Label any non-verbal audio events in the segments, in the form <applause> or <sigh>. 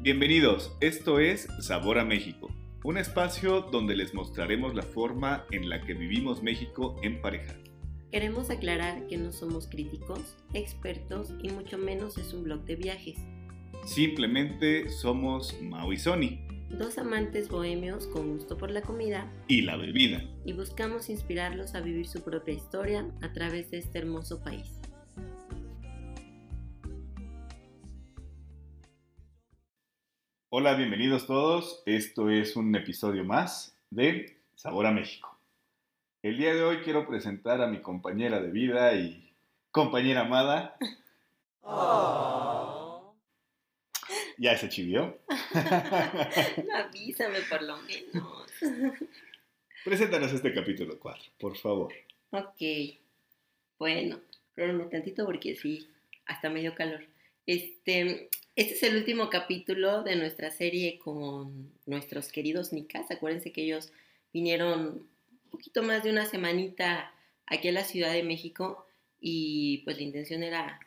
Bienvenidos, esto es Sabor a México, un espacio donde les mostraremos la forma en la que vivimos México en pareja. Queremos aclarar que no somos críticos, expertos y mucho menos es un blog de viajes. Simplemente somos Mau y Sony. Dos amantes bohemios con gusto por la comida y la bebida. Y buscamos inspirarlos a vivir su propia historia a través de este hermoso país. Hola, bienvenidos todos. Esto es un episodio más de Sabor a México. El día de hoy quiero presentar a mi compañera de vida y compañera amada. Oh. ¿Ya se chivió? <laughs> Avísame por lo menos. Preséntanos este capítulo 4, por favor. Ok. Bueno, pero tantito porque sí, hasta medio calor. Este, este es el último capítulo de nuestra serie con nuestros queridos Nicas. Acuérdense que ellos vinieron un poquito más de una semanita aquí a la Ciudad de México y pues la intención era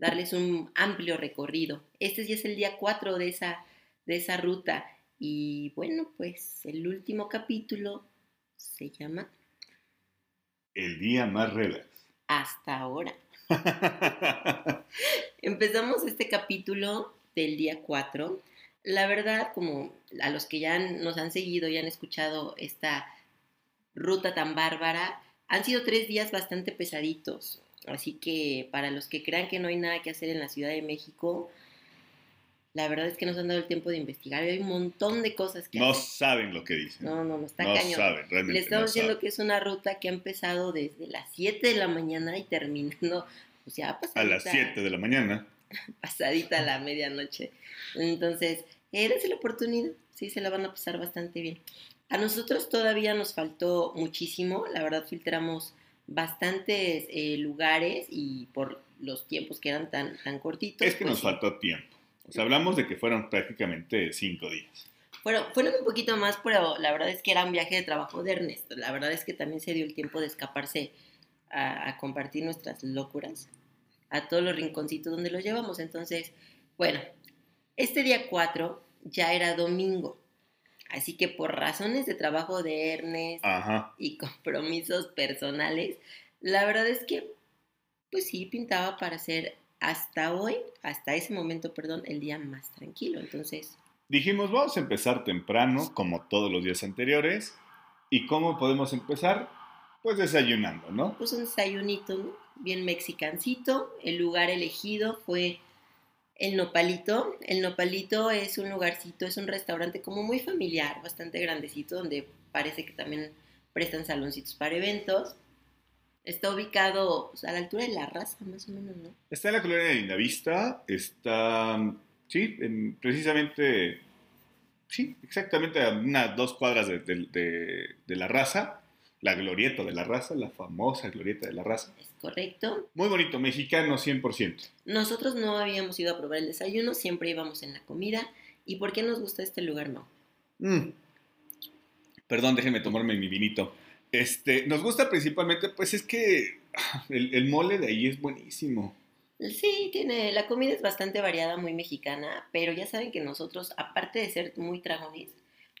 darles un amplio recorrido. Este ya es el día 4 de esa, de esa ruta y bueno, pues el último capítulo se llama El día más relax. Hasta ahora. <laughs> Empezamos este capítulo del día 4. La verdad, como a los que ya nos han seguido y han escuchado esta ruta tan bárbara, han sido tres días bastante pesaditos. Así que para los que crean que no hay nada que hacer en la Ciudad de México, la verdad es que nos han dado el tiempo de investigar y hay un montón de cosas que No saben lo que dicen. No, no, no está no cañón. saben, realmente Le estamos no diciendo saben. que es una ruta que ha empezado desde las 7 de la mañana y terminando, o sea, A pasadita, las 7 de la mañana. <laughs> pasadita la medianoche. Entonces, dense la oportunidad, sí, se la van a pasar bastante bien. A nosotros todavía nos faltó muchísimo, la verdad filtramos bastantes eh, lugares y por los tiempos que eran tan, tan cortitos. Es que pues nos faltó tiempo. O sea, hablamos de que fueron prácticamente 5 días. Fueron, fueron un poquito más, pero la verdad es que era un viaje de trabajo de Ernesto. La verdad es que también se dio el tiempo de escaparse a, a compartir nuestras locuras a todos los rinconcitos donde los llevamos. Entonces, bueno, este día 4 ya era domingo. Así que por razones de trabajo de Ernest Ajá. y compromisos personales, la verdad es que, pues sí, pintaba para ser hasta hoy, hasta ese momento, perdón, el día más tranquilo. Entonces, Dijimos, vamos a empezar temprano, como todos los días anteriores. ¿Y cómo podemos empezar? Pues desayunando, ¿no? pues un desayunito, ¿no? bien mexicancito. El lugar elegido fue el Nopalito. El Nopalito es un lugarcito, es un restaurante como muy familiar, bastante grandecito, donde parece que también prestan saloncitos para eventos. Está ubicado pues, a la altura de la raza, más o menos, ¿no? Está en la colonia de Lindavista, está, sí, en- precisamente, sí, exactamente a unas dos cuadras de, de- de- de la raza, la glorieta de la raza, la famosa glorieta de la raza. Es correcto. Muy bonito, mexicano 100%. Nosotros no habíamos ido a probar el desayuno, siempre íbamos en la comida. ¿Y por qué nos gusta este lugar, no? Mm. Perdón, déjenme tomarme mi vinito. Este, nos gusta principalmente, pues es que el, el mole de ahí es buenísimo. Sí, tiene, la comida es bastante variada, muy mexicana, pero ya saben que nosotros, aparte de ser muy dragones,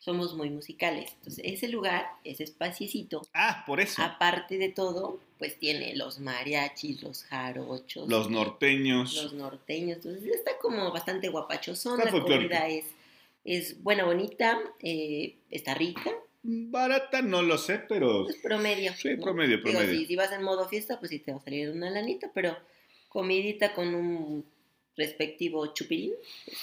somos muy musicales. Entonces, ese lugar, ese espaciecito, Ah, por eso. aparte de todo, pues tiene los mariachis, los jarochos, Los norteños. los norteños. Entonces, está como bastante guapachosón, la comida es, es buena, bonita, eh, está rica, Barata no lo sé, pero pues promedio. Sí, ¿no? promedio, Digo, promedio. si, si vas en modo fiesta, pues sí te va a salir una lanita, pero comidita con un respectivo chupirín, pues,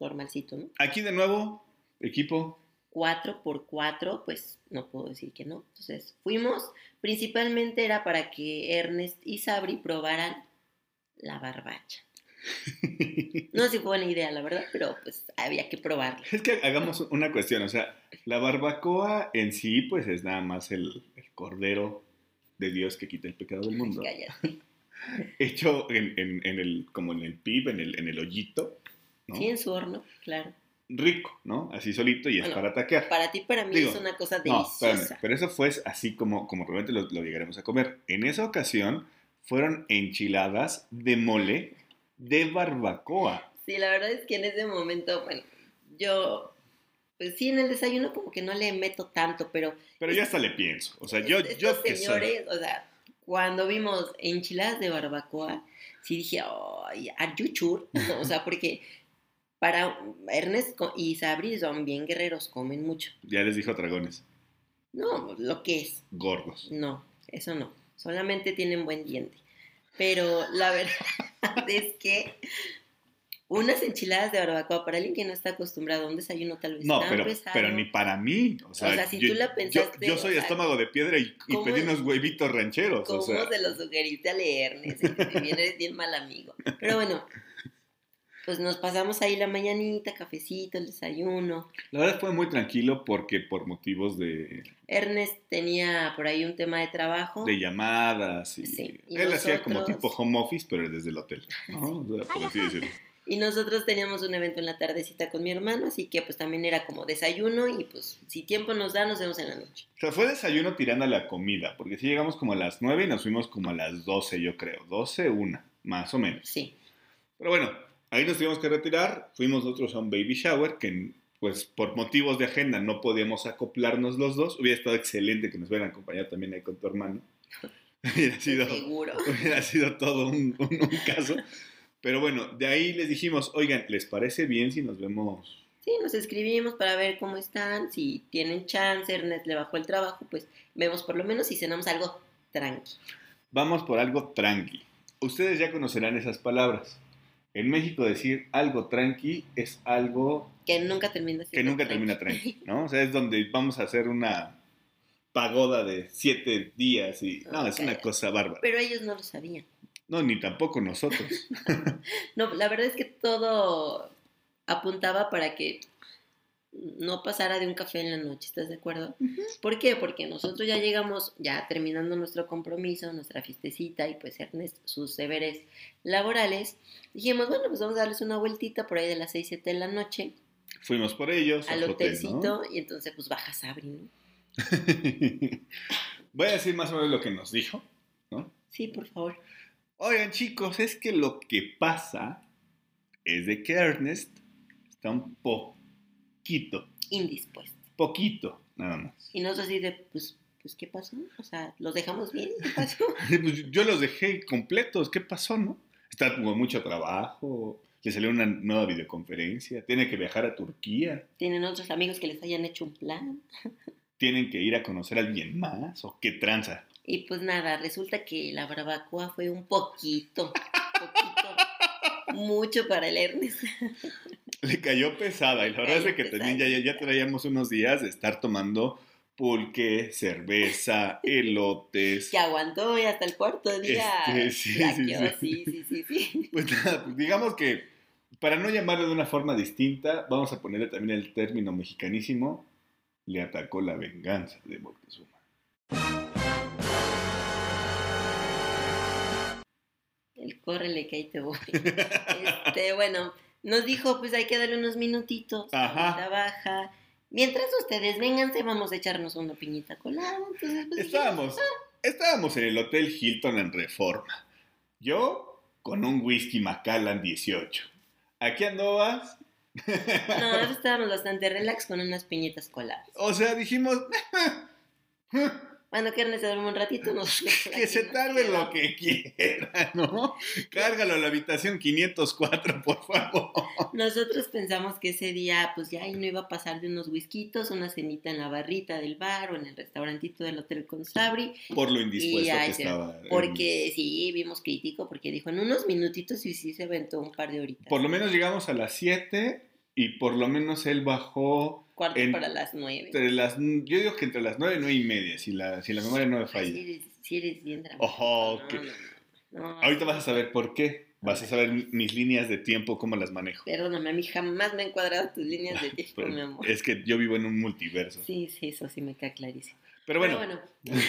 normalcito, ¿no? aquí de nuevo, equipo. 4 por 4 pues no puedo decir que no. Entonces fuimos, principalmente era para que Ernest y Sabri probaran la barbacha. <laughs> No sé si fue buena idea, la verdad, pero pues había que probarla. Es que hagamos una cuestión, o sea, la barbacoa en sí, pues es nada más el, el cordero de Dios que quita el pecado del mundo. Cállate. <laughs> Hecho en, en- en el, como en el pib, en el, en el hoyito, ¿no? Sí, en su horno, claro. Rico, ¿no? Así solito y es Bueno, para taquear. Para ti, para mí Digo, es una cosa No, espérame, deliciosa. pero eso fue así como, como realmente lo, lo llegaremos a comer. En esa ocasión fueron enchiladas de mole de barbacoa. Sí, la verdad es que en ese momento, bueno, yo, pues sí, en el desayuno como que no le meto tanto, pero... Pero yo hasta le pienso. O sea, yo, yo estos que soy. señores, o sea, cuando vimos enchiladas de barbacoa, sí dije, ay, are you sure?" O sea, porque para Ernest y Sabri son bien guerreros, comen mucho. Ya les dijo dragones, No, lo que es, gordos. no, eso no. Solamente tienen buen diente. Pero la verdad <laughs> es que unas enchiladas de barbacoa para alguien que no está acostumbrado a un desayuno tal vez No, tan pero, pesado, pero ni para mí. O sea, O sea, si yo, tú la yo- pensaste, yo, soy o sea, estómago de piedra y, y ¿cómo- pedí unos huevitos rancheros. O ¿Cómo sea, se lo sugeriste a? Bien, eres bien mal amigo. Pero bueno, pues nos pasamos ahí la mañanita, cafecito, el desayuno. la verdad fue muy tranquilo porque por motivos de, Ernest tenía por ahí un tema de trabajo. de llamadas y, Sí, y él hacía como nosotros- tipo home office, pero desde el hotel. <laughs> ¿no? O sea, por así decirlo. Y nosotros teníamos un evento en la tardecita con mi hermano, así que pues también era como desayuno y pues si tiempo nos da, nos vemos en la noche. O sea, fue desayuno tirando a la comida, porque si llegamos como a las 9 y nos fuimos como a las 12, yo creo. 12, una, más o menos. Sí, Pero bueno, ahí nos tuvimos que retirar. Fuimos nosotros a un baby shower que, pues, por motivos de agenda no podíamos acoplarnos los dos. Hubiera estado excelente que nos hubieran acompañado también ahí con tu hermano. <laughs> hubiera, sido, seguro. <laughs> hubiera sido todo un, un- un caso. Pero bueno, de ahí les dijimos, oigan, ¿les parece bien si nos vemos? Sí, nos escribimos para ver cómo están, si tienen chance, Ernest le bajó el trabajo, pues vemos por lo menos si cenamos algo tranqui. Vamos por algo tranqui. Ustedes ya conocerán esas palabras. En México decir algo tranqui es algo Que nunca termina que nunca tranqui. termina tranqui, <laughs> ¿no? O sea, es donde vamos a hacer una pagoda de siete días y... No, es una cosa bárbara. Pero ellos no lo sabían. No, ni tampoco nosotros. <laughs> No, la verdad es que todo apuntaba para que no pasara de un café en la noche, ¿estás de acuerdo? ¿Por qué? Porque nosotros ya llegamos, ya terminando nuestro compromiso, nuestra fiestecita y pues Ernest sus deberes laborales, dijimos, bueno, pues vamos a darles una vueltita por ahí de las 6, 7 de la noche Fuimos por ellos al al hotel, hotelcito y entonces pues baja Sabri, ¿no? <laughs> Voy a decir más o menos lo que nos dijo, ¿no? Sí, por favor. Oigan, chicos, es que lo que pasa es de que Ernest está un poquito, Indispuesto. poquito, nada más. Y nosotros así de, pues, pues, ¿qué pasó? O sea, ¿los dejamos bien? ¿Qué <laughs> pasó? Pues yo los dejé completos, ¿qué pasó, no? Está con mucho trabajo, le salió una nueva videoconferencia, tiene que viajar a Turquía, ¿Tienen otros amigos que les hayan hecho un plan? <laughs> tienen que ir a conocer a alguien más, o qué tranza. Y pues nada, resulta que la barbacoa fue un poquito, poquito, <laughs> mucho para el Ernest. Le cayó pesada, y la verdad es que también ya, ya, ya traíamos unos días de estar tomando pulque, cerveza, elotes. Que aguantó y hasta el cuarto día. Este, sí, flaqueó, sí, sí, sí, sí, sí. <laughs> Pues nada, pues digamos que para no llamarlo de una forma distinta, vamos a ponerle también el término mexicanísimo, le atacó la venganza de Moctezuma. El córrele que ahí te voy. <laughs> Este, bueno, nos dijo, pues hay que darle unos minutitos. Ajá. baja. Mientras ustedes vénganse, vamos a echarnos una piñita colada. Entonces, pues, Estábamos, estábamos en el Hotel Hilton en Reforma. Yo con un whisky Macallan 18. ¿Aquí andabas? No, <laughs> estábamos bastante relax con unas piñitas coladas. O sea, dijimos, <laughs> Bueno, Ernest se duerme un ratito, nos <laughs> que se tarde lo que quiera, ¿no? Cárgalo a la habitación 504, por favor. Nosotros pensamos que ese día, pues ya ahí no iba a pasar de unos whiskitos, una cenita en la barrita del bar o en el restaurantito del hotel con Sabri, Por lo indispuesto que estaba. porque sí, vimos crítico, porque dijo en unos minutitos y sí se aventó un par de horitas. Por lo menos llegamos a las 7 y por lo menos él bajó Cuarto en- para las nueve. entre las... Yo digo que entre las 9 y 9 y media, si la, si la memoria no me falla. sí eres, sí eres bien. Ojo, no, no, no. Ahorita vas a saber por qué. Vas a saber mis líneas de tiempo, cómo las manejo. Perdóname, a mí jamás me han cuadrado tus líneas de tiempo, Pero mi amor. es que yo vivo en un multiverso. Sí, sí, eso sí me queda clarísimo. Pero bueno, Pero bueno.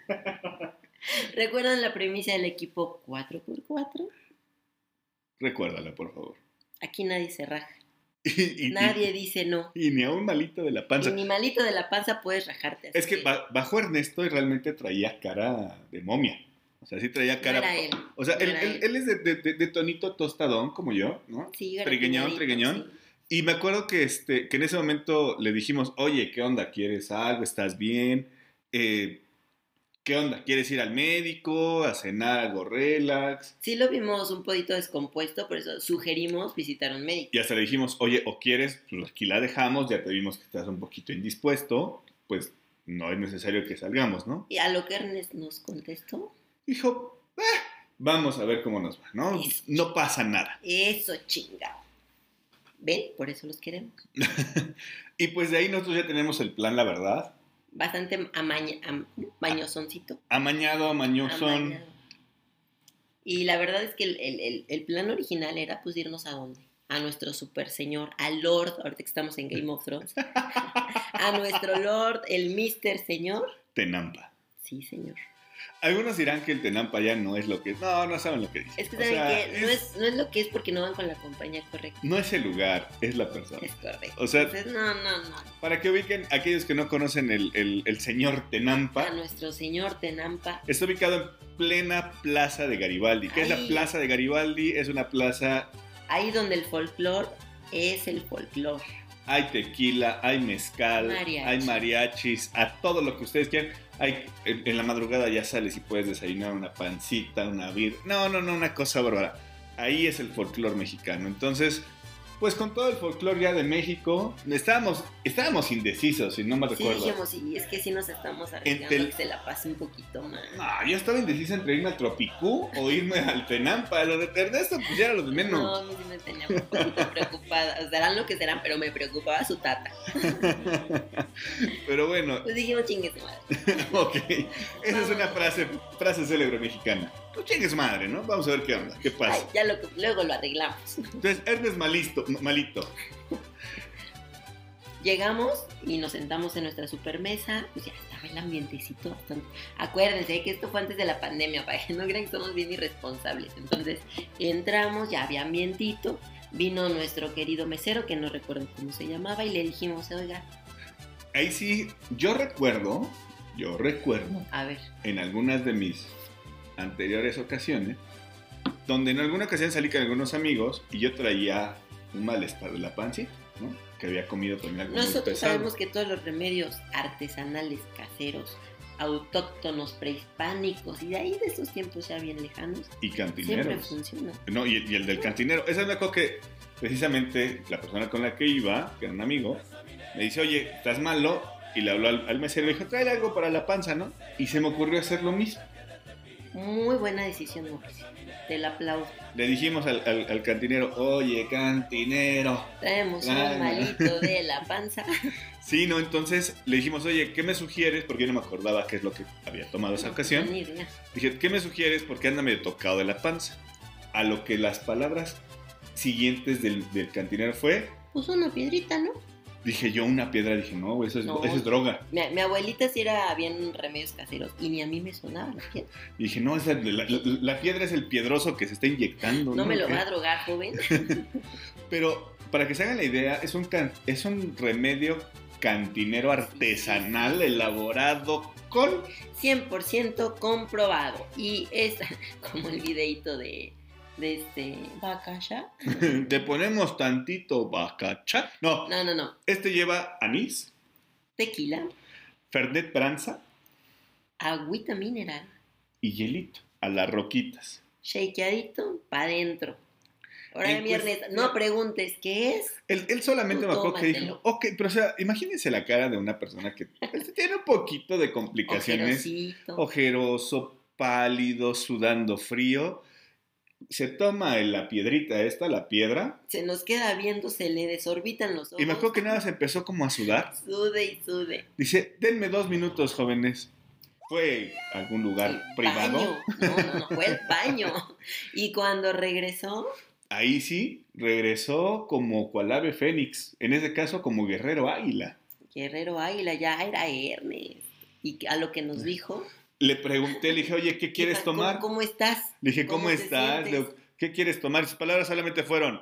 <laughs> ¿Recuerdan la premisa del equipo 4x4? recuérdala, por favor. Aquí nadie se raja. <laughs> Y, y- Nadie dice no. y ni a un malito de la Y panza. ni malito de la panza puedes rajarte. así Es que ba- bajó Ernesto y realmente traía cara de momia. O sea, sí traía No cara. era él. O sea, no él, era él- él. él es de, de- de- de tonito tostadón, como yo, ¿no? Sí, trigueñón, trigueñón. sí. Y me acuerdo que, este, que en ese momento le dijimos, oye, ¿qué onda? ¿Quieres algo? ¿Estás bien? Eh, ¿Qué onda? ¿Quieres ir al médico? ¿A cenar algo relax? Sí lo vimos un poquito descompuesto, por eso sugerimos visitar a un médico. Y hasta le dijimos, oye, o quieres, pues aquí la dejamos, ya te vimos que estás un poquito indispuesto, pues no es necesario que salgamos, ¿no? Y a lo que Ernest nos contestó, Dijo, "Ah, vamos a ver cómo nos va, ¿no? Eso. No pasa nada. eso chingado. ¿Ven? Por eso los queremos. <laughs> Y pues de ahí nosotros ya tenemos el plan, la verdad. Bastante amaña, am- mañosoncito. Amañado, amañosón. amañado. Y la verdad es que el, el- el- plan original era pues irnos a dónde? A nuestro super señor, al Lord, ahorita que estamos en Game of Thrones. <laughs> <laughs> a nuestro Lord, el Mister Señor. Tenampa. Sí, señor. Algunos dirán que el Tenampa ya no es lo que es. No, no saben lo que dice. Es que O saben sea, que no es, no es lo que es porque no van con la compañía correcta. no es el lugar, es la persona. Es correcto. O sea- Entonces, no, no, no. Para que ubiquen, aquellos que no conocen el, el- el señor Tenampa, A nuestro señor Tenampa. está ubicado en plena plaza de Garibaldi. ¿Qué es la plaza de Garibaldi? Es una plaza, Ahí donde el folclore es el folclore. hay tequila, hay mezcal, Mariachi. hay mariachis, a todo lo que ustedes quieran. Hay, en, la madrugada ya sales y puedes desayunar una pancita, una vir. No, no, no, una cosa bárbara. Ahí es el folclore mexicano. Entonces, pues con todo el folclore ya de México, estábamos, estábamos indecisos, si no me Sí, recuerdo. dijimos, sí, es que sí nos estamos arriesgando que se la pase un poquito más. No, yo estaba indeciso entre irme al Tropicú o irme al Tenampa. Lo de Ernesto, pues ya era lo de menos. No, a mí sí me tenía un poquito <laughs> preocupada. Serán lo que serán, pero me preocupaba su tata. Pero bueno, Pues dijimos, chingue su madre. <laughs> ok. Esa es una frase, frase célebre mexicana. Tú chingues madre, ¿no? Vamos a ver qué onda, qué Ay, pasa. ya lo, luego lo arreglamos. Entonces, Ernest malisto, malito. Llegamos y nos sentamos en nuestra supermesa. Pues ya estaba el ambientecito bastante. Acuérdense que esto fue antes de la pandemia, para que no crean que somos bien irresponsables. Entonces, entramos, ya había ambientito. Vino nuestro querido mesero, que no recuerdo cómo se llamaba, y le dijimos, oiga, Ahí sí, yo recuerdo, yo recuerdo a ver, en algunas de mis anteriores ocasiones, donde en alguna ocasión salí con algunos amigos y yo traía un malestar de la pancita, ¿no? Que había comido también algo muy nosotros pesado. sabemos que todos los remedios artesanales, caseros, autóctonos, prehispánicos, y de ahí de esos tiempos ya bien lejanos, y siempre cantineros. funcionan. No, y, y el del cantinero. Esa me acuerdo que precisamente la persona con la que iba, que era un amigo, me dice, oye, estás malo. Y le habló al, al mesero y le dijo, trae algo para la panza, ¿no? Y se me ocurrió hacer lo mismo. Muy buena decisión, Mauricio. Te la aplaudo. Le dijimos al, al- al cantinero, oye, cantinero. Traemos un malito <laughs> de la panza. <laughs> Sí, no, entonces le dijimos, oye, ¿qué me sugieres? Porque yo no me acordaba qué es lo que había tomado esa ocasión. Ni idea. Dije, ¿qué me sugieres? Porque anda medio tocado de la panza. A lo que las palabras siguientes del, del cantinero fue, Puso una piedrita, ¿no? Dije yo una piedra, dije, no, güey, eso es, No. eso es droga. Mi, mi abuelita sí era bien remedios caseros y ni a mí me sonaba la piedra. Y dije, no, esa- la, la- la piedra es el piedroso que se está inyectando. No me lo ¿Qué? va a drogar, joven. <laughs> Pero para que se hagan la idea, es un, can- es un remedio cantinero artesanal elaborado con... 100% comprobado. Y es <laughs> como el videito de, de este Bacasha. <laughs> Te ponemos tantito bacacha. No, No, no, no. este lleva anís, Tequila, fernet branza agüita mineral, y hielito a las roquitas. shakeadito para adentro. Ahora, En mi cues- Ernest, no preguntes qué es. Él, él solamente me acuerdo que dijo, ok, pero o sea, imagínense la cara de una persona que pues, tiene un poquito de complicaciones, Ojerosito. ojeroso, pálido, sudando frío. Se toma la piedrita esta, la piedra, Se nos queda viendo, se le desorbitan los ojos. y me acuerdo que nada se empezó como a sudar. Sude y sude. Dice, denme dos minutos, jóvenes. Fue algún lugar El privado. baño. No, no, no, fue el baño. <laughs> Y cuando regresó, Ahí sí, regresó como cual ave fénix, en ese caso como guerrero águila. Guerrero Águila ya era Ernest. Y a lo que nos dijo, Le pregunté, le dije, oye, ¿qué <laughs> quieres ¿cómo- tomar? ¿Cómo estás? Le dije, ¿cómo, ¿Cómo te estás? Le- ¿Qué quieres tomar? Sus palabras solamente fueron,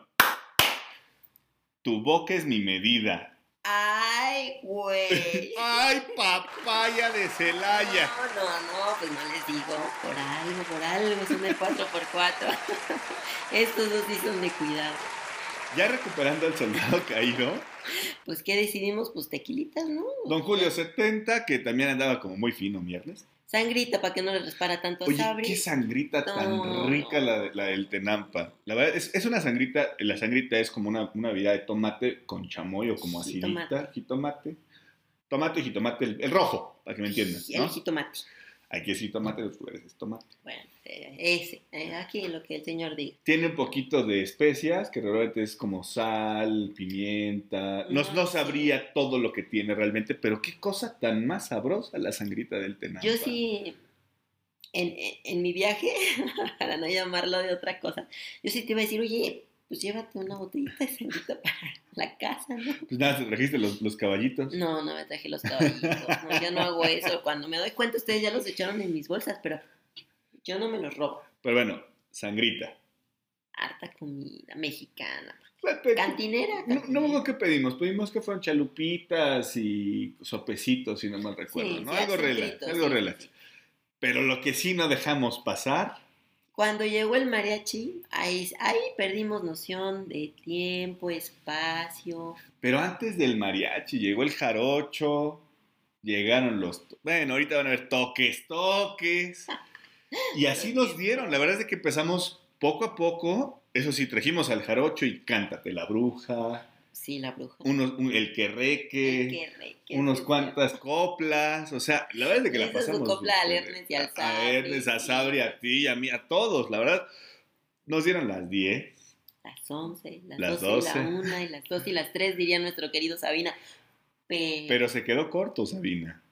tu boca es mi medida. Ay, ¿Qué, güey? <laughs> ¡Ay, papaya de Celaya! No, no, no, pues no les digo. Por algo, por algo, son el 4x4. Estos dos sí son de cuidado. Ya recuperando al soldado <laughs> caído, Pues, ¿qué decidimos? Pues tequilitas, ¿no? don Julio 70, que también andaba como muy fino viernes. Sangrita para que no le respara tanto Oye, qué sangrita tan rica la, la del Tenampa. La verdad, es, es una sangrita, la sangrita es como una, una bebida de tomate con chamoy o como acidita, Jitomate. jitomate. Tomate y jitomate, el, el rojo, para que me entiendas, ¿no? el jitomate. Aquí es jitomate, los lugares es tomate. Bueno, eh, ese. eh, aquí lo que el señor diga. Tiene un poquito de especias, que realmente es como sal, pimienta. No, No, no sí. sabría todo lo que tiene realmente, pero qué cosa tan más sabrosa la sangrita del Tenampa. Yo sí, en, en- en mi viaje, <laughs> para no llamarlo de otra cosa, yo sí te iba a decir, oye, pues llévate una botellita de sangrita para <laughs> la casa, ¿no? Pues nada, te trajiste los, los caballitos. No, no me traje los caballitos, no, yo no hago eso. Cuando me doy cuenta, ustedes ya los echaron en mis bolsas, pero yo no me los robo. Pero bueno, sangrita. Harta comida mexicana. Fíjate, Cantinera. No, no cantinera. qué pedimos. Pedimos que fueron chalupitas y sopecitos, si no mal recuerdo. Sí, ¿no? sí, algo relax, algo sí, relax. Pero lo que sí no dejamos pasar, Cuando llegó el mariachi, ahí, ahí perdimos noción de tiempo, espacio. pero antes del mariachi llegó el jarocho, llegaron los... Bueno, ahorita van a ver toques, toques. <laughs> Y así nos dieron. La verdad es de que empezamos poco a poco. Eso sí, trajimos al jarocho y cántate la bruja, Sí, la bruja. unos, un- el querreque. Qué re- qué unos cuantas coplas, o sea, la verdad es que la pasamos. copla al Ernest y al A Sabri, Ernest, a. Sabri, a ti, a mí, a todos, la verdad. Nos dieron las 10. Las 11, las, Las 12, y 12. la 1 y las 2 y las 3, diría nuestro querido Sabina. Pero, Pero se quedó corto, Sabina.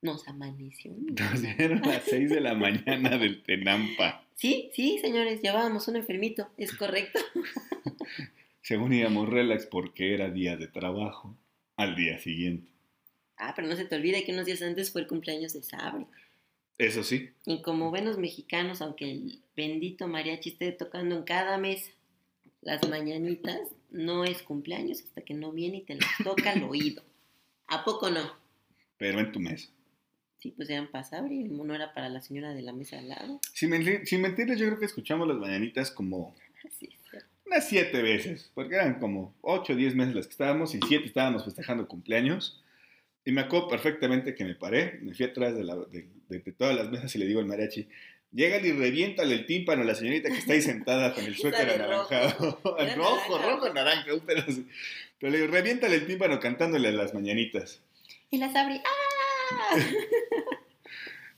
nos amaneció. Nos dieron las 6 de la mañana del Tenampa. Sí, sí, señores, llevábamos un enfermito, es correcto. <laughs> Según íbamos relax porque era día de trabajo al día siguiente. Ah, pero no se te olvide que unos días antes fue el cumpleaños de Sabri. Eso sí, Y como buenos mexicanos, aunque el bendito mariachi esté tocando en cada mesa las mañanitas, no es cumpleaños hasta que no viene y te las toca al oído. ¿A poco no? pero en tu mesa. Sí, pues eran para Sabri, el mono era para la señora de la mesa al lado. Sin, mentir- sin mentirles, yo creo que escuchamos las mañanitas como <laughs> cierto. Unas siete veces, porque eran como ocho o diez meses las que estábamos y siete estábamos festejando cumpleaños. Y me acuerdo perfectamente que me paré, me fui atrás de, la- de- de- de todas las mesas y le digo al mariachi, llégale y reviéntale el tímpano a la señorita que está ahí sentada con el <laughs> suéter anaranjado. <laughs> <laughs> Rojo, naranja. rojo, naranja. un pedazo. Pero le digo, reviéntale el tímpano cantándole a las mañanitas. Y la Sabri, ¡ah!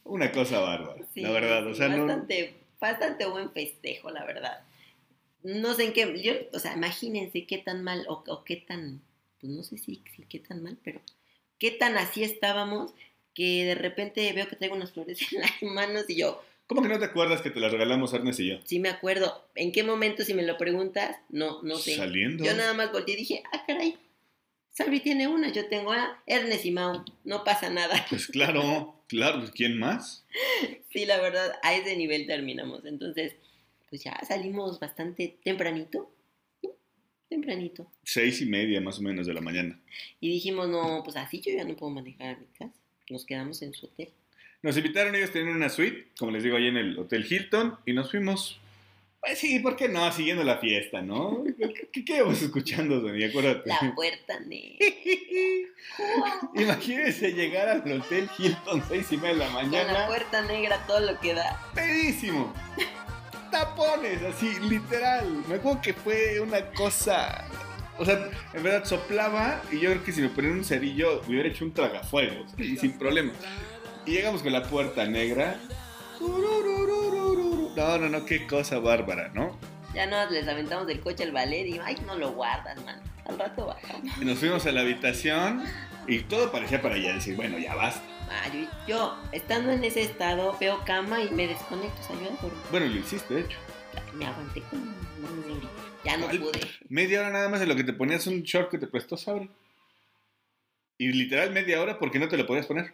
Una cosa bárbara, Sí, la verdad. O sea, no, bastante, bastante buen festejo, la verdad. No sé en qué, yo, o sea, imagínense qué tan mal o, o qué tan, pues no sé si, si qué tan mal, pero qué tan así estábamos que de repente veo que traigo unas flores <laughs> en las manos y yo, ¿Cómo que no te acuerdas que te las regalamos Ernest y yo? sí me acuerdo, ¿en qué momento si me lo preguntas? No, no sé. Saliendo. Yo nada más volteé y dije, ah, caray, Sabri tiene una, yo tengo a Ernest y Mau, no pasa nada. <laughs> Pues claro, claro, ¿quién más? Sí, la verdad, a ese nivel terminamos. Entonces, pues ya salimos bastante tempranito. ¿no? Tempranito. Seis y media más o menos de la mañana. Y dijimos, no, pues así yo ya no puedo manejar a mi casa. Nos quedamos en su hotel. Nos invitaron ellos a tener una suite, como les digo, ahí en el Hotel Hilton, y nos fuimos, pues sí, ¿por qué no? Siguiendo la fiesta, ¿no? <laughs> ¿Qué, qué, íbamos escuchando, Dani? Acuérdate. La puerta negra. <laughs> Imagínense llegar al Hotel Hilton seis y media de la Con la mañana, puerta negra, todo lo que da. pedísimo. Tapones, así, literal. Me acuerdo que fue una cosa... O sea, en verdad soplaba y yo creo que si me ponían un cerillo me hubiera hecho un tragafuegos, y sin problema. Y llegamos con la puerta negra. No, no, no, qué cosa bárbara, ¿no? Ya nos les aventamos del coche al ballet y, ay, no lo guardas, man. Al rato bajamos. Y nos fuimos a la habitación y todo parecía para ya decir, bueno, ya basta. Ah, yo, yo, estando en ese estado, veo cama y me desconecto. O sea, yo Bueno, lo hiciste, de hecho. me aguanté como. Ya no Ay. pude. Media hora nada más en lo que te ponías un short que te prestó Sabri. Y literal media hora porque no te lo podías poner.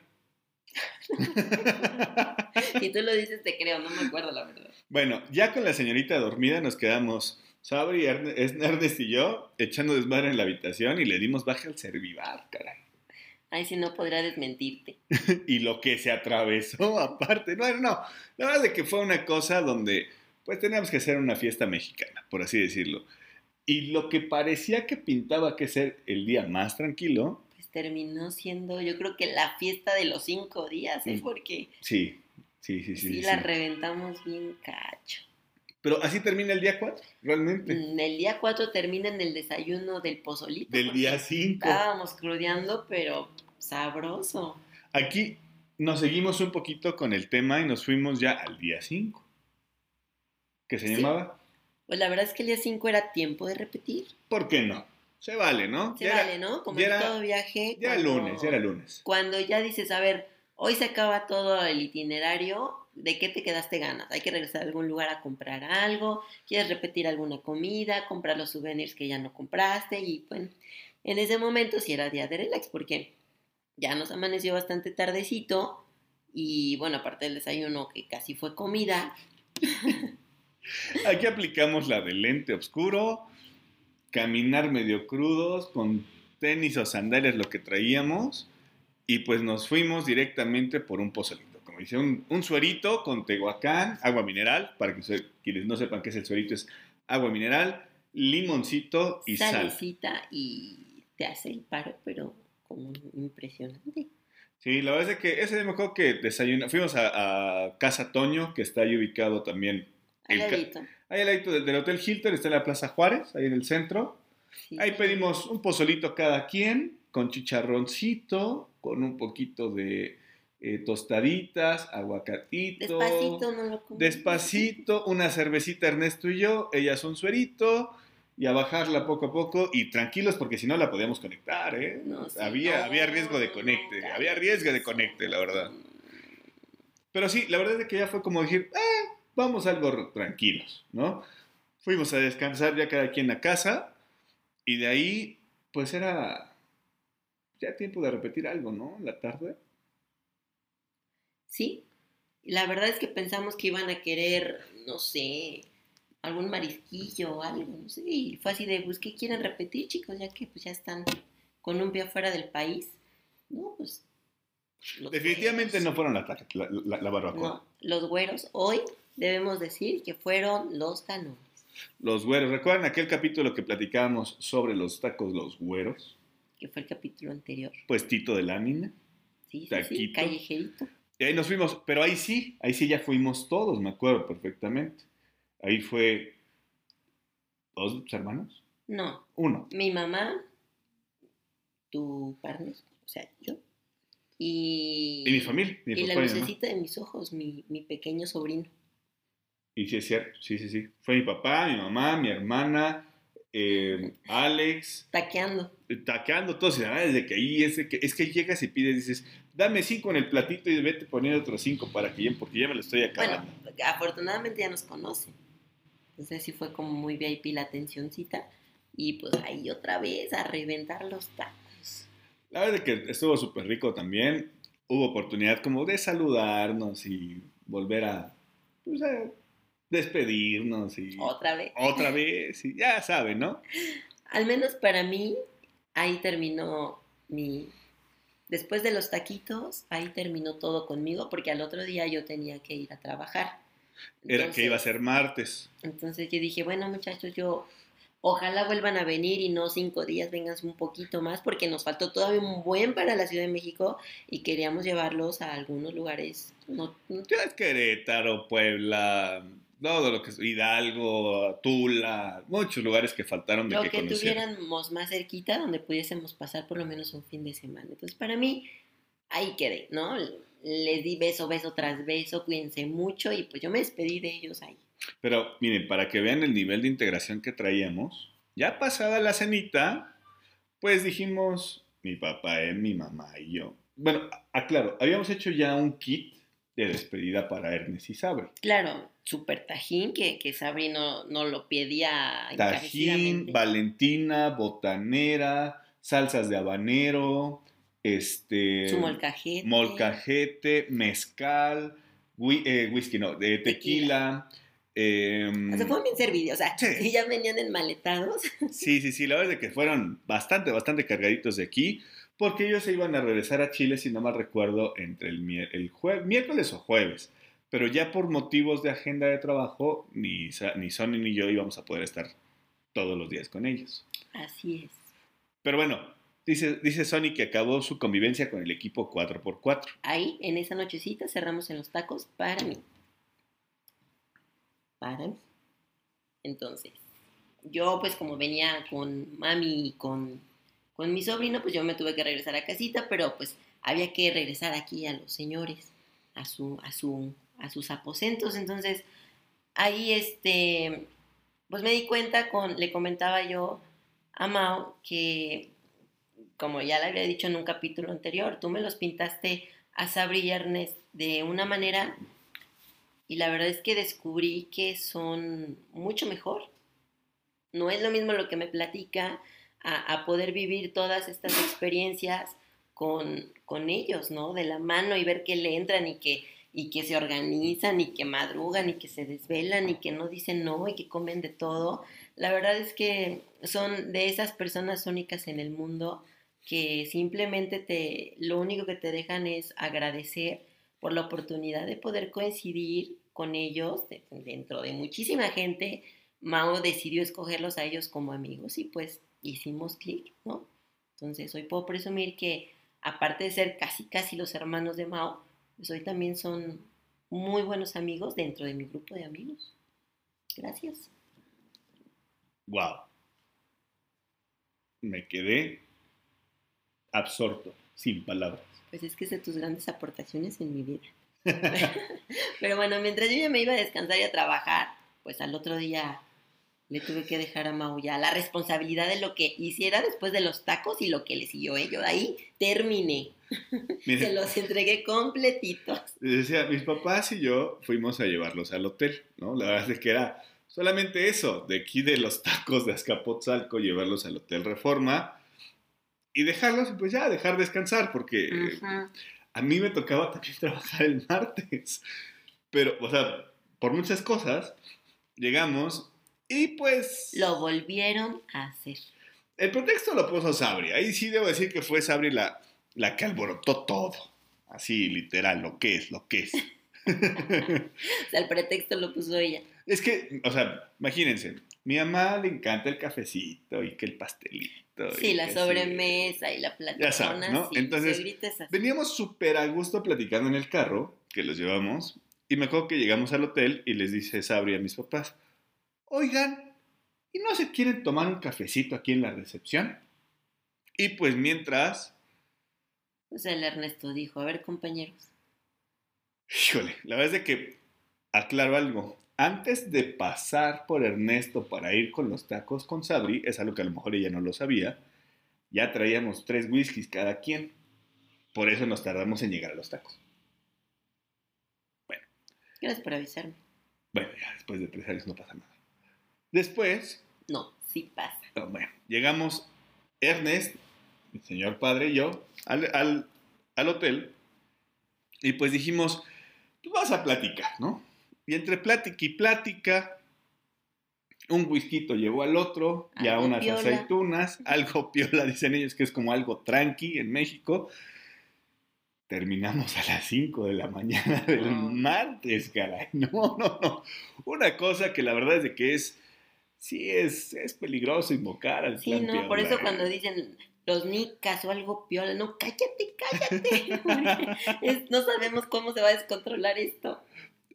<laughs> Si tú lo dices, te creo, no me acuerdo la verdad. Bueno, ya con la señorita dormida nos quedamos Sabri, Erne- es- Ernest y yo echando desmadre en la habitación y le dimos baja al servivar, caray. Ay, si no podría desmentirte. <laughs> y lo que se atravesó <laughs> aparte. No, no, no. La verdad es que fue una cosa donde pues teníamos que hacer una fiesta mexicana, por así decirlo. Y lo que parecía que pintaba que ser el día más tranquilo, Pues terminó siendo, yo creo que la fiesta de los cinco días, ¿eh? Mm. Porque sí, sí, sí, sí, sí. sí, la sí. reventamos bien cacho. Pero así termina el día 4, realmente. Mm, El día 4 termina en el desayuno del pozolito. Del día 5. Estábamos crudeando, pero sabroso. Aquí nos seguimos un poquito con el tema y nos fuimos ya al día 5. ¿Qué se Sí. llamaba? Pues la verdad es que el día 5 era tiempo de repetir. ¿Por qué no? Se vale, ¿no? Se Ya era- vale, ¿no? Como en era- todo viaje. Ya era cuando- lunes, ya era lunes. Cuando ya dices, a ver, hoy se acaba todo el itinerario, ¿de qué te quedaste ganas? Hay que regresar a algún lugar a comprar algo, quieres repetir alguna comida, comprar los souvenirs que ya no compraste y bueno, en ese momento sí era día de relax porque ya nos amaneció bastante tardecito y bueno, aparte del desayuno que casi fue comida, <laughs> Aquí aplicamos la del lente oscuro, caminar medio crudos, con tenis o sandalias lo que traíamos, y pues nos fuimos directamente por un pozolito. Un, un suerito con tehuacán, agua mineral, para que se- quienes no sepan qué es el suerito, es agua mineral, limoncito y sal. salecita y te hace el paro, pero como impresionante. Sí, la verdad es que ese día me acuerdo que desayunamos, fuimos a, a Casa Toño, que está ahí ubicado también. Al el ca- ladito. Ahí al ladito del, del Hotel Hilton, está en la Plaza Juárez, ahí en el centro. Sí, Ahí pedimos un pozolito cada quien, con chicharroncito, con un poquito de eh, tostaditas, aguacatito. Despacito, no lo comas. Despacito, una cervecita Ernesto y yo, ellas un suerito, y a bajarla poco a poco, y tranquilos porque si no la podíamos conectar, ¿eh? No, sí, había, no, había riesgo de conecte, había riesgo de conecte, la verdad. Pero sí, la verdad es que ya fue como decir, eh, vamos algo tranquilos, ¿no? Fuimos a descansar ya cada quien a casa y de ahí, pues era ya tiempo de repetir algo, ¿no? La tarde. Sí, la verdad es que pensamos que iban a querer, no sé, algún marisquillo o algo, no sé, y fue así de, pues, ¿qué quieren repetir, chicos? Ya que pues ya están con un pie afuera del país. No, pues... Definitivamente güeros. no fueron la, la, la- la barbacoa. No, los güeros hoy debemos decir que fueron los canones. Los güeros. ¿Recuerdan aquel capítulo que platicábamos sobre los tacos los güeros? que fue el capítulo anterior. Puestito de lámina. Sí, sí, sí, callejerito. Y ahí nos fuimos, pero ahí sí, ahí sí ya fuimos todos, me acuerdo perfectamente. Ahí fue dos hermanos, No, uno. mi mamá, tu partner, o sea, yo, y, Y mi familia, mi y la lucecita de mis ojos, mi, mi pequeño sobrino. Y sí es cierto, sí, sí, sí. Fue mi papá, mi mamá, mi hermana, eh, Alex, Taqueando. taqueando todos. Y desde que ahí es, que, es que llegas y pides, dices, dame cinco en el platito y vete poniendo otros cinco para que ya, porque ya me lo estoy acabando. Bueno, afortunadamente ya nos conocen. Entonces sí fue como muy VIP la atencióncita. Y pues ahí otra vez a reventar los tacos. La verdad es que estuvo súper rico también. Hubo oportunidad como de saludarnos y volver a, pues, a despedirnos y Otra vez. otra vez. Y ya saben, ¿no? Al menos para mí, ahí terminó mi... Después de los taquitos, ahí terminó todo conmigo, porque al otro día yo tenía que ir a trabajar. Era que iba a ser martes. Entonces yo dije, bueno muchachos, yo ojalá vuelvan a venir y no cinco días, vengan un poquito más, porque nos faltó todavía un buen para la Ciudad de México y queríamos llevarlos a algunos lugares. No, no- Ya es Querétaro, Puebla, todo lo que es Hidalgo, Tula, muchos lugares que faltaron de lo que, que tuviéramos más cerquita donde pudiésemos pasar por lo menos un fin de semana. Entonces para mí, ahí quedé, ¿no? Les di beso, beso tras beso, cuídense mucho y pues yo me despedí de ellos ahí. Pero miren, para que vean el nivel de integración que traíamos, ya pasada la cenita, pues dijimos, mi papá, él, mi mamá y yo. Bueno, aclaro, habíamos hecho ya un kit de despedida para Ernest y Sabri. Claro, super tajín, que, que Sabri no, no lo pedía Tajín. Valentina, botanera, salsas de habanero, este... Su molcajete. molcajete, mezcal, whi- eh, whisky, no, de tequila, Em, Se fueron bien servidos, o sea, Sí. <laughs> ya venían enmaletados. <laughs> Sí, sí, sí, la verdad es que fueron bastante, bastante cargaditos de aquí, porque ellos se iban a regresar a Chile, si no mal recuerdo, entre el, el jue- miércoles o jueves. Pero ya por motivos de agenda de trabajo, ni, ni Sony ni yo íbamos a poder estar todos los días con ellos. Así es. Pero bueno, dice, dice Sony que acabó su convivencia con el equipo 4x4. Ahí, en esa nochecita, cerramos en los tacos para mí. Para mí. Entonces, yo pues como venía con mami y con, con mi sobrino, pues yo me tuve que regresar a casita, pero pues había que regresar aquí a los señores, a, su, a, su, a sus aposentos. Entonces, ahí este, pues me di cuenta, con, le comentaba yo a Mao que, como ya le había dicho en un capítulo anterior, tú me los pintaste a Sabri y Ernest de una manera y la verdad es que descubrí que son mucho mejor. No es lo mismo lo que me platica a, poder vivir todas estas experiencias con, con ellos, ¿no? De la mano y ver que le entran y que, y que se organizan y que madrugan y que se desvelan y que no dicen no y que comen de todo. La verdad es que son de esas personas únicas en el mundo que simplemente te, lo único que te dejan es agradecer por la oportunidad de poder coincidir con ellos de- dentro de muchísima gente. Mao decidió escogerlos a ellos como amigos y pues hicimos clic, ¿no? Entonces hoy puedo presumir que aparte de ser casi casi los hermanos de Mao, pues hoy también son muy buenos amigos dentro de mi grupo de amigos. Gracias. ¡Wow! Me quedé absorto, sin palabras. Pues es que es de tus grandes aportaciones en mi vida. <laughs> Pero bueno, mientras yo ya me iba a descansar y a trabajar, pues al otro día le tuve que dejar a Mau ya la responsabilidad de lo que hiciera después de los tacos y lo que le siguió ello. Ahí terminé. Miren, <laughs> Se los entregué completitos. Decía, mis papás y yo fuimos a llevarlos al hotel, ¿no? La verdad es que era solamente eso, de aquí de los tacos de Azcapotzalco, llevarlos al Hotel Reforma y dejarlos, y pues ya, dejar descansar, porque Ujú. a mí me tocaba también <laughs> trabajar el martes. Pero, o sea, por muchas cosas, llegamos y pues... Lo volvieron a hacer. El pretexto lo puso Sabri. Ahí sí debo decir que fue Sabri la, la que alborotó todo. Así, literal, lo que es, lo que es. <laughs> O sea, el pretexto lo puso ella. Es que, o sea, imagínense, mi mamá le encanta el cafecito y que el pastelito. Sí, y la sobremesa y la platicona. sabes, ¿no? sí, Entonces. Veníamos súper a gusto platicando en el carro, que los llevamos, y me acuerdo que llegamos al hotel y les dice Sabri a mis papás, oigan, ¿y no se quieren tomar un cafecito aquí en la recepción? Y pues mientras, Pues el Ernesto dijo, a ver compañeros, híjole, la verdad es de que aclaro algo. Antes de pasar por Ernesto para ir con los tacos con Sabri, es algo que a lo mejor ella no lo sabía, ya traíamos tres whiskies cada quien. Por eso nos tardamos en llegar a los tacos. gracias por avisarme. Bueno, ya después de tres años no pasa nada. Después, No, sí pasa. oh, bueno, llegamos Ernest, mi señor padre y yo al, al- al hotel y pues dijimos, pues vamos a platicar, ¿no? Y entre plática y plática, un whisky llevó al otro, ya Algo unas piola. aceitunas, <laughs> algo piola, dicen ellos que es como algo tranqui en México. Terminamos a las 5 de la mañana del No. martes, caray. <laughs> No, no, no. Una cosa que la verdad es de que es, sí es, es peligroso invocar al Sí, plan no, por eso cuando dicen los nicas o algo piola, no, cállate, cállate. <laughs> es- no sabemos cómo se va a descontrolar esto.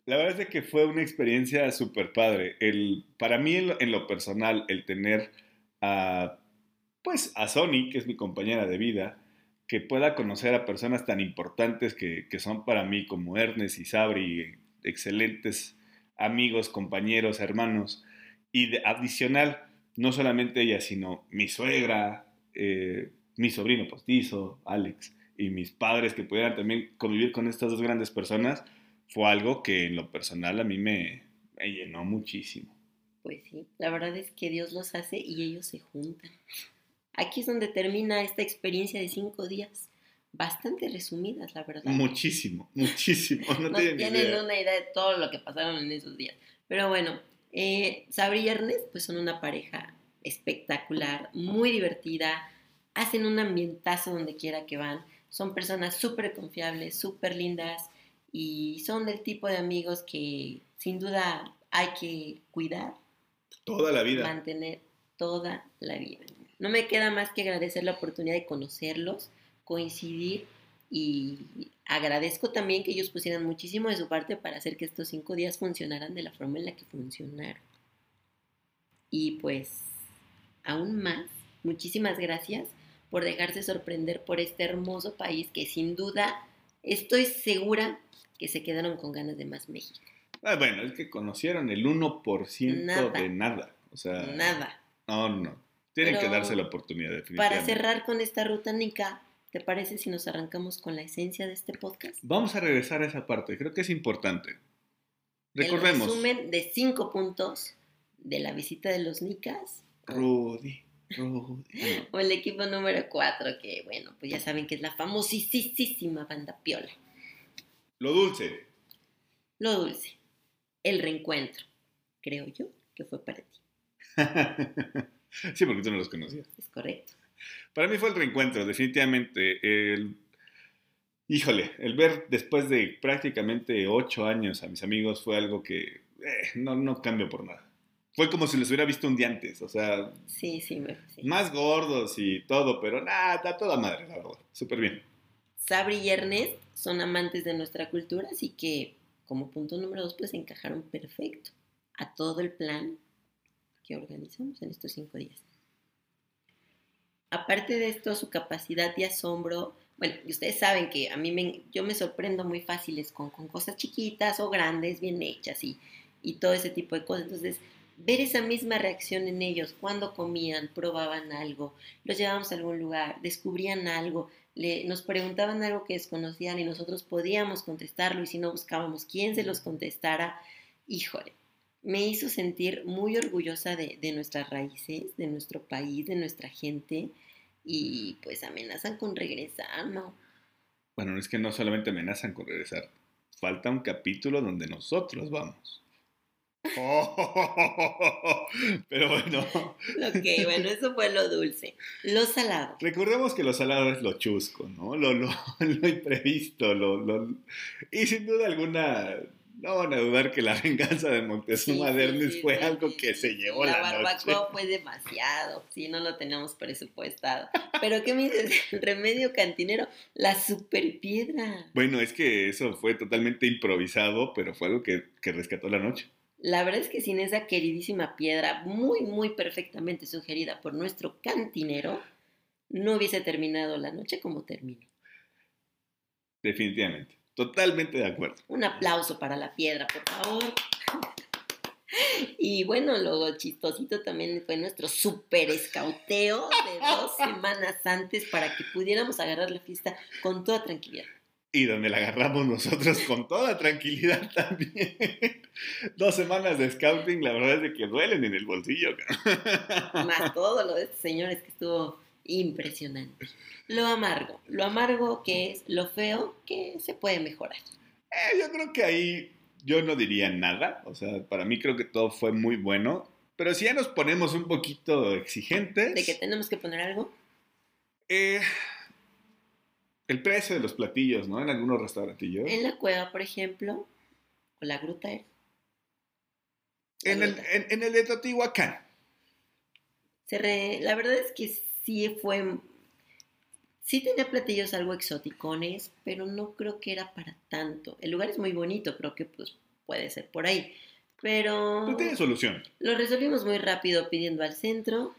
La verdad es que fue una experiencia súper padre. El, para mí, en lo, en lo personal, el tener a, pues, a Sony, que es mi compañera de vida, que pueda conocer a personas tan importantes que, que son para mí como Ernest y Sabri, excelentes amigos, compañeros, hermanos, y de, adicional, no solamente ella, sino mi suegra, eh, mi sobrino postizo, Alex, y mis padres que pudieran también convivir con estas dos grandes personas, fue algo que en lo personal a mí me, me llenó muchísimo. Pues sí, la verdad es que Dios los hace y ellos se juntan. Aquí es donde termina esta experiencia de cinco días. Bastante resumidas, la verdad. Muchísimo, muchísimo. No, No tienen idea. una idea de todo lo que pasaron en esos días. Pero bueno, eh, Sabri y Ernest pues son una pareja espectacular, muy divertida, hacen un ambientazo donde quiera que van, son personas súper confiables, súper lindas y son del tipo de amigos que sin duda hay que cuidar. Toda la vida. Mantener toda la vida. No me queda más que agradecer la oportunidad de conocerlos, coincidir y agradezco también que ellos pusieran muchísimo de su parte para hacer que estos cinco días funcionaran de la forma en la que funcionaron. Y pues, aún más, muchísimas gracias por dejarse sorprender por este hermoso país que sin duda estoy segura que se quedaron con ganas de más México. Ah, bueno, es que conocieron el 1% de nada. O sea, nada. No, no. Tienen que darse la oportunidad, definitivamente. Para cerrar con esta ruta, Nica, ¿te parece si nos arrancamos con la esencia de este podcast? Vamos a regresar a esa parte, creo que es importante. Recordemos. El resumen de cinco puntos de la visita de los Nicas. Rudy. Rudy. <laughs> o el equipo número cuatro, que bueno, pues ya saben que es la famosísima banda Piola. Lo dulce. Lo dulce. El reencuentro. Creo yo que fue para ti. <laughs> sí, porque tú no los conocías. Es correcto. Para mí fue el reencuentro, definitivamente. El, híjole, el ver después de prácticamente ocho años a mis amigos fue algo que eh, no, no cambio por nada. Fue como si los hubiera visto un día antes, o sea... Sí, sí, Más gordos y todo, pero nada, toda madre, la verdad. Súper bien. Sabri y Ernest son amantes de nuestra cultura, así que como punto número dos, pues encajaron perfecto a todo el plan que organizamos en estos cinco días. Aparte de esto, su capacidad de asombro, bueno, ustedes saben que a mí me, yo me sorprendo muy fáciles con, con cosas chiquitas o grandes, bien hechas y, y todo ese tipo de cosas. Entonces, ver esa misma reacción en ellos cuando comían, probaban algo, los llevábamos a algún lugar, descubrían algo, le, nos preguntaban algo que desconocían y nosotros podíamos contestarlo y si no buscábamos quién se los contestara, híjole, me hizo sentir muy orgullosa de, nuestras raíces, de nuestro país, de nuestra gente y pues amenazan con regresar, ¿no? Bueno, es que no solamente amenazan con regresar, falta un capítulo donde nosotros vamos. <laughs> pero bueno. Ok, bueno, eso fue lo dulce. Lo salado. Recordemos que lo salado es lo chusco, ¿no? Lo, lo, <laughs> lo imprevisto, lo, lo, y sin duda alguna no van a dudar que la venganza de Montezuma sí, fue algo que se llevó la, la barbacoa fue demasiado, sí, no lo tenemos presupuestado. Pero ¿qué me dices? <laughs> El remedio cantinero, la super piedra. Bueno, es que eso fue totalmente improvisado, pero fue algo que, que rescató la noche. La verdad es que sin esa queridísima piedra, muy, muy perfectamente sugerida por nuestro cantinero, no hubiese terminado la noche como terminó. Definitivamente. Totalmente de acuerdo. Un aplauso para la piedra, por favor. <laughs> Y bueno, lo chistosito también fue nuestro super escauteo de dos <laughs> semanas antes para que pudiéramos agarrar la fiesta con toda tranquilidad. Y donde la agarramos nosotros con toda tranquilidad <laughs> también. Dos semanas de scouting, la verdad es de que duelen en el bolsillo. Más todo lo de estos señores que estuvo impresionante. Lo amargo, lo amargo que es lo feo que se puede mejorar. Eh, yo creo que ahí yo no diría nada, o sea, para mí creo que todo fue muy bueno, pero si ya nos ponemos un poquito exigentes... ¿De que tenemos que poner algo? Eh, el precio de los platillos, ¿no? En algunos restaurantillos. En la cueva, por ejemplo, o la gruta. ¿eh? en, El, en, el de Teotihuacán. Se La verdad es que sí fue, sí tenía platillos algo exoticones, pero no creo que era para tanto. El lugar es muy bonito, creo que pues puede ser por ahí. Pero... No tiene solución. Lo resolvimos muy rápido pidiendo al centro,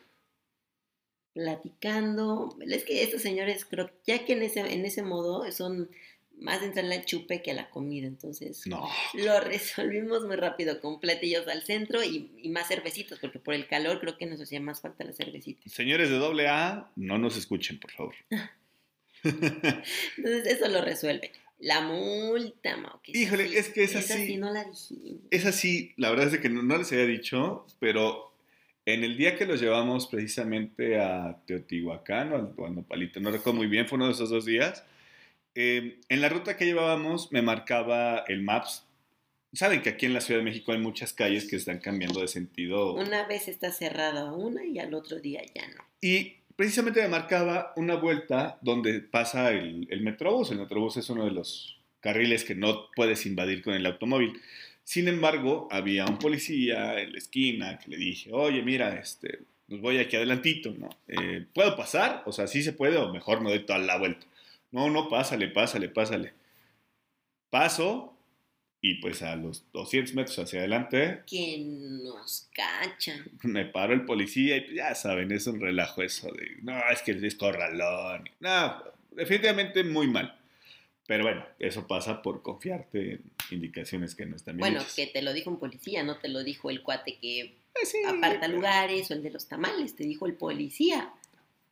platicando. Es que estos señores, creo, ya que en ese, en ese modo son más de entrarle al chupe que a la comida. Entonces, no. lo resolvimos muy rápido con platillos al centro y, más cervecitos, porque por el calor creo que nos hacía más falta la cervecita. Señores de doble A, no nos escuchen, por favor. <laughs> Entonces, eso lo resuelve. La multa, Mau, Híjole, es que es así. Esa no la dijimos. Es así, la verdad es que no, les había dicho, pero en el día que los llevamos precisamente a Teotihuacán o a Nopalito, no recuerdo muy bien, fue uno de esos dos días, eh, en la ruta que llevábamos me marcaba el Maps saben que aquí en la Ciudad de México hay muchas calles que están cambiando de sentido. Una vez está cerrada una y al otro día ya no. Y precisamente me marcaba una vuelta donde pasa el, el Metrobús. El Metrobús es uno de los carriles que no puedes invadir con el automóvil. Sin embargo, había un policía en la esquina que le dije, oye, mira, este, pues voy aquí adelantito, ¿no? Eh, ¿Puedo pasar? O sea, sí se puede o mejor no doy toda la vuelta. No, no, pásale, pásale, pásale. Paso y pues a los 200 metros hacia adelante Que nos cachan. me paró el policía y pues, ya saben, es un relajo eso de, no, es que es corralón. No, definitivamente muy mal. Pero bueno, eso pasa por confiarte en indicaciones que no están bien Bueno, hechas. que te lo dijo un policía, no te lo dijo el cuate que Pues sí, aparta lugares o el de los tamales, te dijo el policía.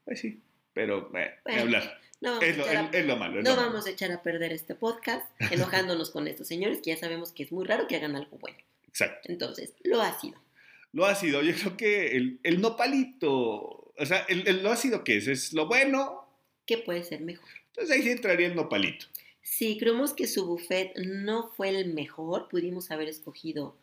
Pues sí, pero bueno, ni Bueno, hablar. No vamos, Es a lo, echar a- es- es lo malo. es no lo malo. vamos a echar a perder este podcast <laughs> enojándonos con estos señores que ya sabemos que es muy raro que hagan algo bueno. Exacto. Entonces, lo ha sido. Lo ácido, yo creo que el, el nopalito, o sea, el, el- lo ácido que es, es lo bueno, ¿Qué puede ser mejor? entonces ahí sí entraría el nopalito. Si creemos que su buffet no fue el mejor, pudimos haber escogido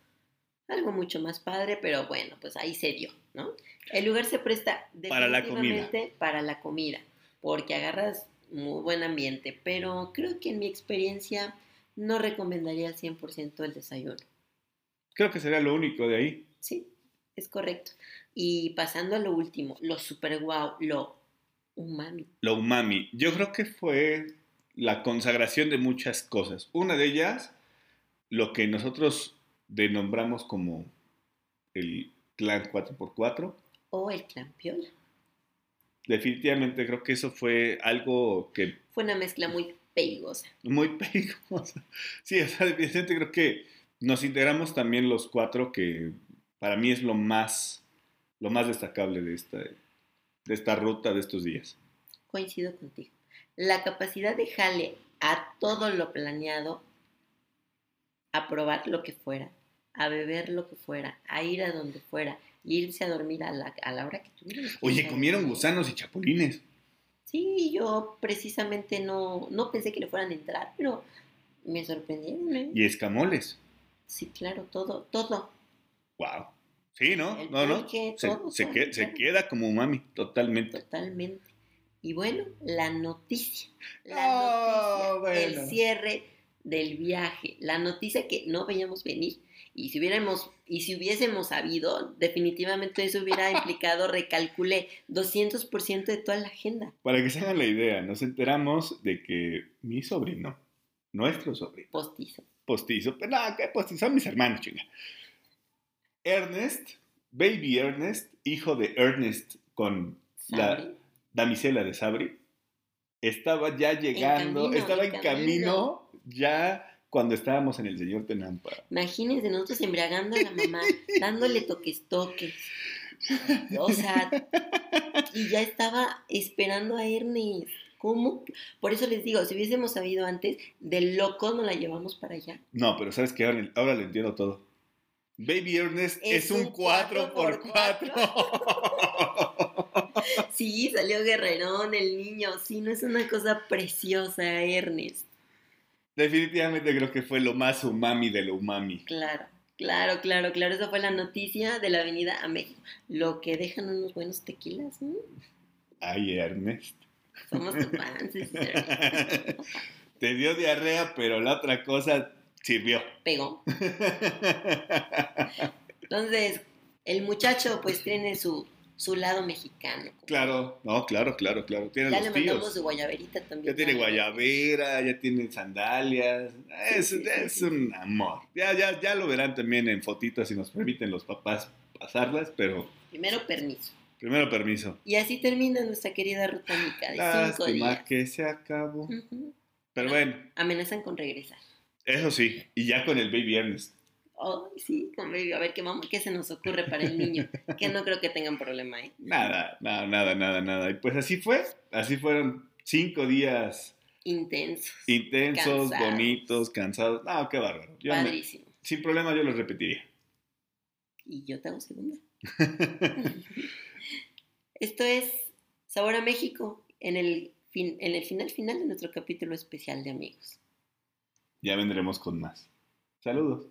algo mucho más padre, pero bueno, pues ahí se dio, ¿no? El lugar se presta Para la comida. definitivamente para la comida, porque agarras muy buen ambiente, pero creo que en mi experiencia no recomendaría al 100% el desayuno. Creo que sería lo único de ahí. Sí, es correcto. Y pasando a lo último, lo super guau, lo umami. Lo umami, yo creo que fue la consagración de muchas cosas. Una de ellas, lo que nosotros denombramos como el clan 4x4. O el clan piola. Definitivamente creo que eso fue algo que Fue una mezcla muy pegosa. muy <laughs> pegosa. Sí, o sea, evidentemente creo que nos integramos también los cuatro, que para mí es lo más, lo más destacable de esta, de esta ruta de estos días. Coincido contigo. La capacidad de jale a todo lo planeado, a probar lo que fuera, a beber lo que fuera, a ir a donde fuera, irse a dormir a la, a la hora que que Oye, comieron gusanos y chapulines. Sí, yo precisamente no, no pensé que le fueran a entrar, pero me sorprendieron. ¿eh? Y escamoles. Sí, claro, todo, todo. Wow. Sí, ¿no? El No, no. Se, se que- queda como mami, totalmente. Totalmente. Y bueno, la noticia. La Ah, noticia, bueno. el cierre del viaje, la noticia que no veíamos venir. Y si hubiéramos, y si hubiésemos sabido, definitivamente eso hubiera implicado, recalculé, 200% de toda la agenda. Para que se hagan la idea, nos enteramos de que mi sobrino, nuestro sobrino, Postizo. postizo, pero no, ¿qué postizo? Son mis hermanos, chinga. Ernest, baby Ernest, hijo de Ernest con la damisela de Sabri, estaba ya llegando, camino, estaba en en camino ya cuando estábamos en el señor Tenampa. Imagínense nosotros embriagando a la mamá, <laughs> dándole toques toques. O sea, y ya estaba esperando a Ernest. ¿Cómo? Por eso les digo, si hubiésemos sabido antes, del loco nos la llevamos para allá. No, pero sabes que ahora, ahora le entiendo todo. Baby Ernest es, Es un 4x4. <laughs> Sí, salió guerrerón el niño. Sí, no es una cosa preciosa, Ernest. Definitivamente creo que fue lo más umami de lo umami. Claro, claro, claro, claro. Esa fue la noticia de la avenida a México. Lo que dejan unos buenos tequilas. ¿no? Ay, Ernest. Somos fans, sister. <laughs> Te dio diarrea, pero la otra cosa sirvió. Pegó. Entonces, el muchacho pues tiene su, su lado mexicano. Claro, no, claro, claro, claro. Tiene Ya los le mandamos su guayaberita también. Ya tiene guayabera, ya tiene sandalias. Es, Sí, sí, sí, es sí. un amor. Ya, ya, ya lo verán también en fotitos si nos permiten los papás pasarlas, pero Primero permiso. primero permiso. Y así termina nuestra querida ruta Mica de cinco días. que se acabó. Pero bueno, Amenazan con regresar. eso sí, y ya con el Baby Ernest. Ay, sí, con baby. A ver qué, vamos, qué se nos ocurre para el niño. que no creo que tengan problema, ¿eh? Nada, nada, nada, nada, nada. Y pues así fue. Así fueron cinco días Intensos. intensos, Cansados. bonitos, cansados. No, qué bárbaro. Yo me- Padrísimo. sin problema yo los repetiría. Y yo te hago segunda. <laughs> Esto es Sabor a México en el, fin, en el final final de nuestro capítulo especial de amigos. ya vendremos con más. Saludos.